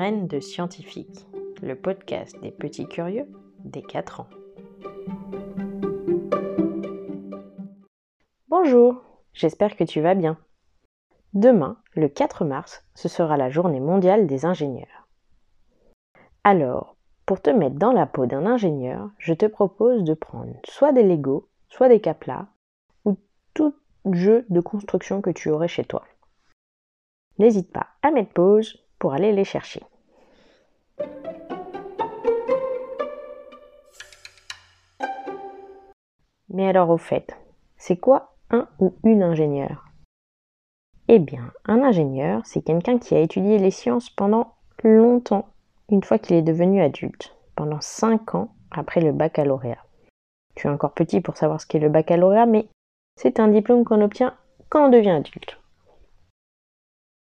De scientifique, le podcast des petits curieux des 4 ans. Bonjour, j'espère que tu vas bien. Demain, le 4 mars, ce sera la journée mondiale des ingénieurs. Alors, pour te mettre dans la peau d'un ingénieur, je te propose de prendre soit des Lego, soit des Caplas, ou tout jeu de construction que tu aurais chez toi. N'hésite pas à mettre pause pour aller les chercher. Mais alors au fait, c'est quoi un ou une ingénieur? Eh bien, un ingénieur, c'est quelqu'un qui a étudié les sciences pendant longtemps, une fois qu'il est devenu adulte, pendant 5 ans après le baccalauréat. Tu es encore petit pour savoir ce qu'est le baccalauréat, mais c'est un diplôme qu'on obtient quand on devient adulte.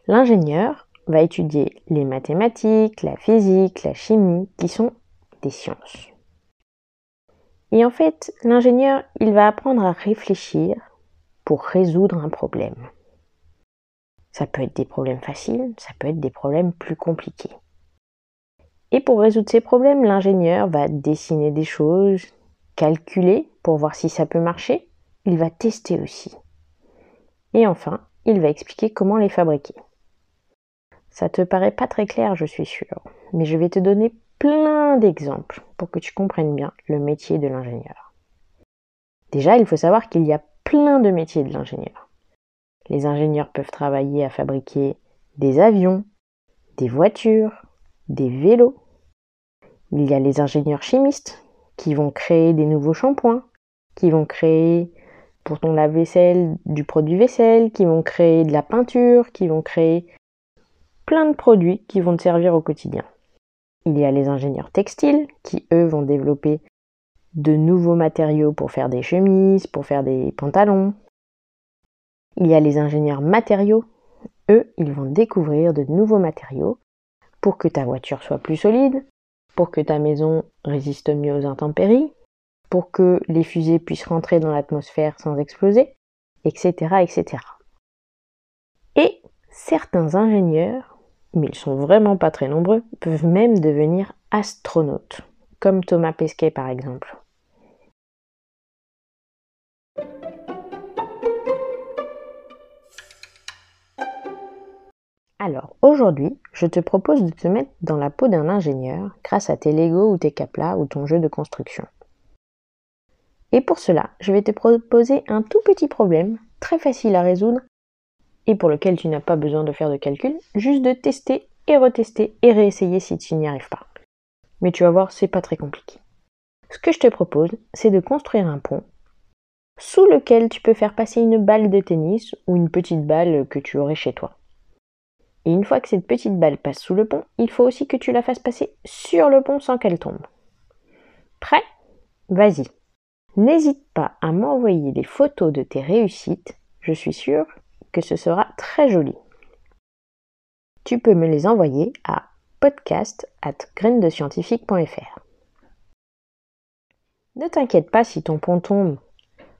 L'ingénieur, va étudier les mathématiques, la physique, la chimie, qui sont des sciences. Et en fait, l'ingénieur, il va apprendre à réfléchir pour résoudre un problème. Ça peut être des problèmes faciles, ça peut être des problèmes plus compliqués. Et pour résoudre ces problèmes, l'ingénieur va dessiner des choses, calculer pour voir si ça peut marcher. Il va tester aussi. Et enfin, il va expliquer comment les fabriquer. Ça te paraît pas très clair, je suis sûre, mais je vais te donner plein d'exemples pour que tu comprennes bien le métier de l'ingénieur. Déjà, il faut savoir qu'il y a plein de métiers de l'ingénieur. Les ingénieurs peuvent travailler à fabriquer des avions, des voitures, des vélos. Il y a les ingénieurs chimistes qui vont créer des nouveaux shampoings, qui vont créer pour ton lave-vaisselle du produit vaisselle, qui vont créer de la peinture, qui vont créer plein de produits qui vont te servir au quotidien. Il y a les ingénieurs textiles qui, eux, vont développer de nouveaux matériaux pour faire des chemises, pour faire des pantalons. Il y a les ingénieurs matériaux. Eux, ils vont découvrir de nouveaux matériaux pour que ta voiture soit plus solide, pour que ta maison résiste mieux aux intempéries, pour que les fusées puissent rentrer dans l'atmosphère sans exploser, etc., etc. Et certains ingénieurs mais ils sont vraiment pas très nombreux, peuvent même devenir astronautes, comme Thomas Pesquet par exemple. Alors aujourd'hui, je te propose de te mettre dans la peau d'un ingénieur grâce à tes Lego ou tes Caplas ou ton jeu de construction. Et pour cela, je vais te proposer un tout petit problème, très facile à résoudre et pour lequel tu n'as pas besoin de faire de calcul, juste de tester et retester et réessayer si tu n'y arrives pas. Mais tu vas voir, c'est pas très compliqué. Ce que je te propose, c'est de construire un pont sous lequel tu peux faire passer une balle de tennis ou une petite balle que tu aurais chez toi. Et une fois que cette petite balle passe sous le pont, il faut aussi que tu la fasses passer sur le pont sans qu'elle tombe. Prêt? Vas-y. N'hésite pas à m'envoyer des photos de tes réussites. Je suis sûre ce sera très joli. Tu peux me les envoyer à podcast at Ne t'inquiète pas si ton pont tombe.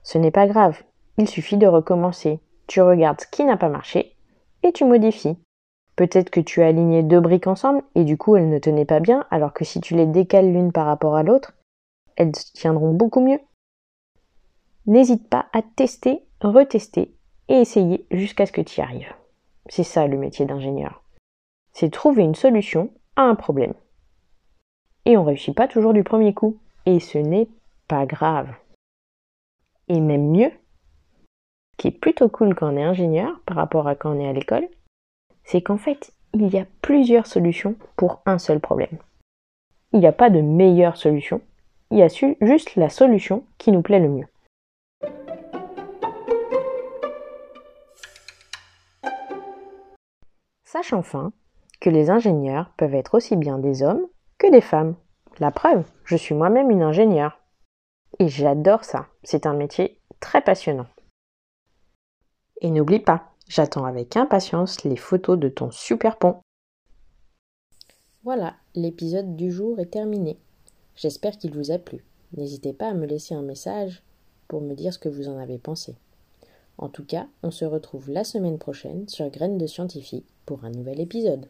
Ce n'est pas grave. Il suffit de recommencer. Tu regardes ce qui n'a pas marché et tu modifies. Peut-être que tu as aligné deux briques ensemble et du coup elles ne tenaient pas bien, alors que si tu les décales l'une par rapport à l'autre, elles tiendront beaucoup mieux. N'hésite pas à tester, retester et essayer jusqu'à ce que tu y arrives. C'est ça le métier d'ingénieur. C'est trouver une solution à un problème. Et on ne réussit pas toujours du premier coup. Et ce n'est pas grave. Et même mieux, ce qui est plutôt cool quand on est ingénieur par rapport à quand on est à l'école, c'est qu'en fait, il y a plusieurs solutions pour un seul problème. Il n'y a pas de meilleure solution, il y a juste la solution qui nous plaît le mieux. Sache enfin que les ingénieurs peuvent être aussi bien des hommes que des femmes. La preuve, je suis moi-même une ingénieure. Et j'adore ça, c'est un métier très passionnant. Et n'oublie pas, j'attends avec impatience les photos de ton super pont. Voilà, l'épisode du jour est terminé. J'espère qu'il vous a plu. N'hésitez pas à me laisser un message pour me dire ce que vous en avez pensé. En tout cas, on se retrouve la semaine prochaine sur Graines de Scientifique pour un nouvel épisode.